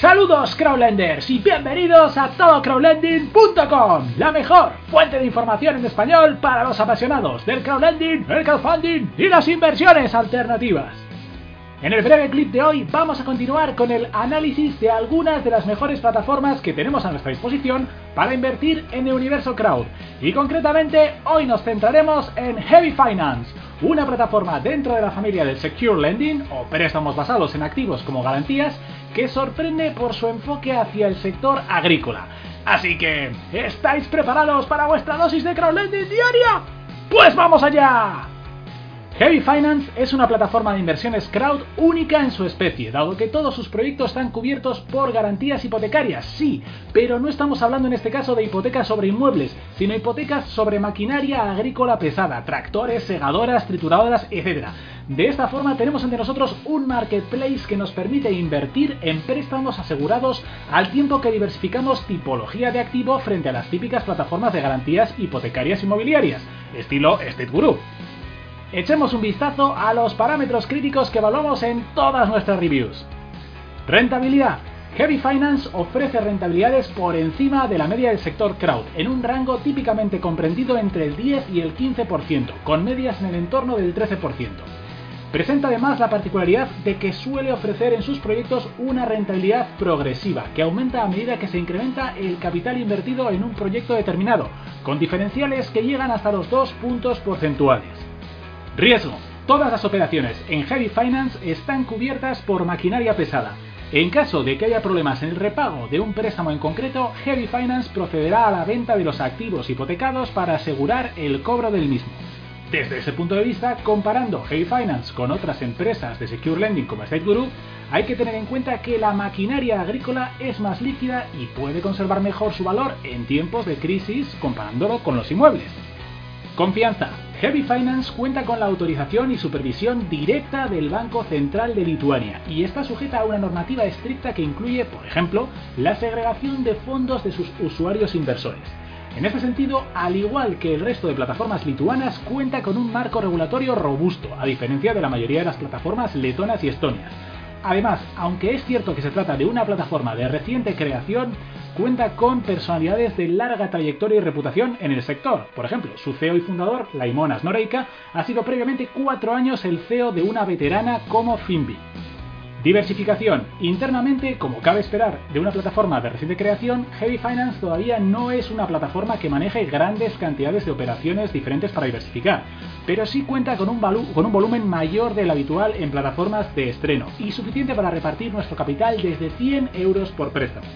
Saludos Crowdlenders y bienvenidos a todocrowdlending.com, la mejor fuente de información en español para los apasionados del crowdlending, el crowdfunding y las inversiones alternativas. En el breve clip de hoy vamos a continuar con el análisis de algunas de las mejores plataformas que tenemos a nuestra disposición para invertir en el universo crowd. Y concretamente hoy nos centraremos en Heavy Finance, una plataforma dentro de la familia del Secure Lending o préstamos basados en activos como garantías que sorprende por su enfoque hacia el sector agrícola. Así que, ¿estáis preparados para vuestra dosis de crowdlending diaria? ¡Pues vamos allá! Heavy Finance es una plataforma de inversiones crowd única en su especie, dado que todos sus proyectos están cubiertos por garantías hipotecarias, sí, pero no estamos hablando en este caso de hipotecas sobre inmuebles, sino hipotecas sobre maquinaria agrícola pesada, tractores, segadoras, trituradoras, etc. De esta forma tenemos ante nosotros un marketplace que nos permite invertir en préstamos asegurados al tiempo que diversificamos tipología de activo frente a las típicas plataformas de garantías hipotecarias inmobiliarias, estilo State Guru. Echemos un vistazo a los parámetros críticos que evaluamos en todas nuestras reviews. Rentabilidad. Heavy Finance ofrece rentabilidades por encima de la media del sector crowd, en un rango típicamente comprendido entre el 10 y el 15%, con medias en el entorno del 13%. Presenta además la particularidad de que suele ofrecer en sus proyectos una rentabilidad progresiva, que aumenta a medida que se incrementa el capital invertido en un proyecto determinado, con diferenciales que llegan hasta los 2 puntos porcentuales. Riesgo. Todas las operaciones en Heavy Finance están cubiertas por maquinaria pesada. En caso de que haya problemas en el repago de un préstamo en concreto, Heavy Finance procederá a la venta de los activos hipotecados para asegurar el cobro del mismo. Desde ese punto de vista, comparando Heavy Finance con otras empresas de Secure Lending como State Guru, hay que tener en cuenta que la maquinaria agrícola es más líquida y puede conservar mejor su valor en tiempos de crisis comparándolo con los inmuebles. Confianza. Heavy Finance cuenta con la autorización y supervisión directa del Banco Central de Lituania y está sujeta a una normativa estricta que incluye, por ejemplo, la segregación de fondos de sus usuarios inversores. En este sentido, al igual que el resto de plataformas lituanas, cuenta con un marco regulatorio robusto, a diferencia de la mayoría de las plataformas letonas y estonias. Además, aunque es cierto que se trata de una plataforma de reciente creación, cuenta con personalidades de larga trayectoria y reputación en el sector. Por ejemplo, su CEO y fundador, Laimonas Noreika, ha sido previamente cuatro años el CEO de una veterana como Finbi. Diversificación. Internamente, como cabe esperar de una plataforma de reciente creación, Heavy Finance todavía no es una plataforma que maneje grandes cantidades de operaciones diferentes para diversificar, pero sí cuenta con un, volumen mayor del habitual en plataformas de estreno y suficiente para repartir nuestro capital desde 100 euros por préstamo.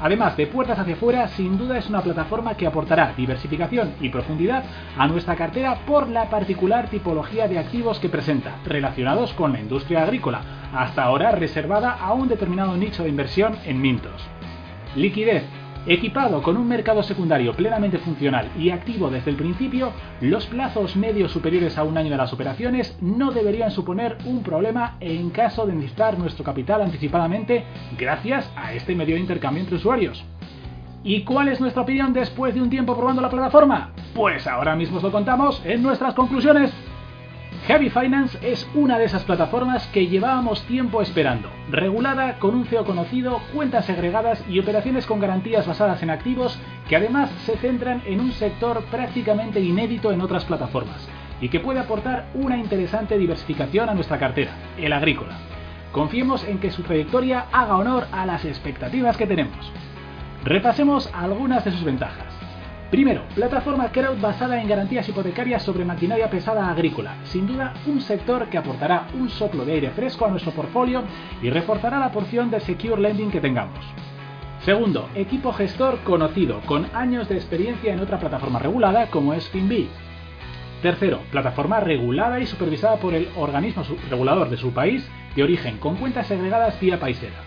Además de puertas hacia afuera, sin duda es una plataforma que aportará diversificación y profundidad a nuestra cartera por la particular tipología de activos que presenta, relacionados con la industria agrícola, hasta ahora reservada a un determinado nicho de inversión en Mintos. Liquidez. Equipado con un mercado secundario plenamente funcional y activo desde el principio, los plazos medios superiores a un año de las operaciones no deberían suponer un problema en caso de necesitar nuestro capital anticipadamente gracias a este medio de intercambio entre usuarios. ¿Y cuál es nuestra opinión después de un tiempo probando la plataforma? Pues ahora mismo os lo contamos en nuestras conclusiones. Heavy Finance es una de esas plataformas que llevábamos tiempo esperando, regulada con un CEO conocido, cuentas segregadas y operaciones con garantías basadas en activos que además se centran en un sector prácticamente inédito en otras plataformas y que puede aportar una interesante diversificación a nuestra cartera, el agrícola. Confiemos en que su trayectoria haga honor a las expectativas que tenemos. Repasemos algunas de sus ventajas. Primero, plataforma crowd basada en garantías hipotecarias sobre maquinaria pesada agrícola. Sin duda, un sector que aportará un soplo de aire fresco a nuestro portfolio y reforzará la porción de secure lending que tengamos. Segundo, equipo gestor conocido, con años de experiencia en otra plataforma regulada como es FinBee. Tercero, plataforma regulada y supervisada por el organismo regulador de su país de origen, con cuentas segregadas vía paisera.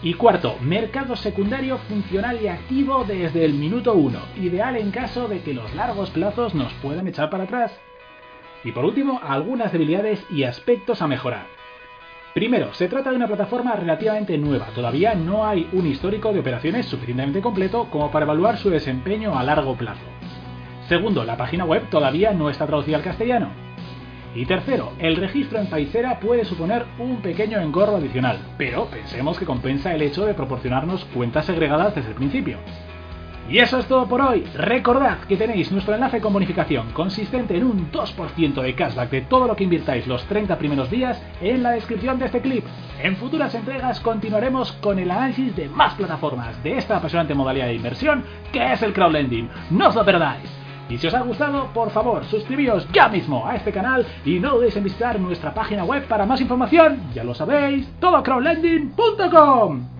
Y cuarto, mercado secundario funcional y activo desde el minuto 1, ideal en caso de que los largos plazos nos puedan echar para atrás. Y por último, algunas debilidades y aspectos a mejorar. Primero, se trata de una plataforma relativamente nueva, todavía no hay un histórico de operaciones suficientemente completo como para evaluar su desempeño a largo plazo. Segundo, la página web todavía no está traducida al castellano. Y tercero, el registro en Paisera puede suponer un pequeño engorro adicional, pero pensemos que compensa el hecho de proporcionarnos cuentas segregadas desde el principio. Y eso es todo por hoy. Recordad que tenéis nuestro enlace con bonificación consistente en un 2% de cashback de todo lo que invirtáis los 30 primeros días en la descripción de este clip. En futuras entregas continuaremos con el análisis de más plataformas de esta apasionante modalidad de inversión que es el crowdlending. No os lo perdáis. Y si os ha gustado, por favor, suscribíos ya mismo a este canal y no dudéis en visitar nuestra página web para más información. Ya lo sabéis, todocrowdlending.com.